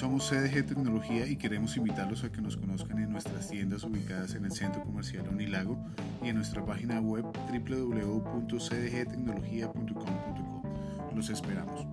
Somos CDG Tecnología y queremos invitarlos a que nos conozcan en nuestras tiendas ubicadas en el Centro Comercial Unilago y en nuestra página web www.cdgtecnología.com.co. Los esperamos.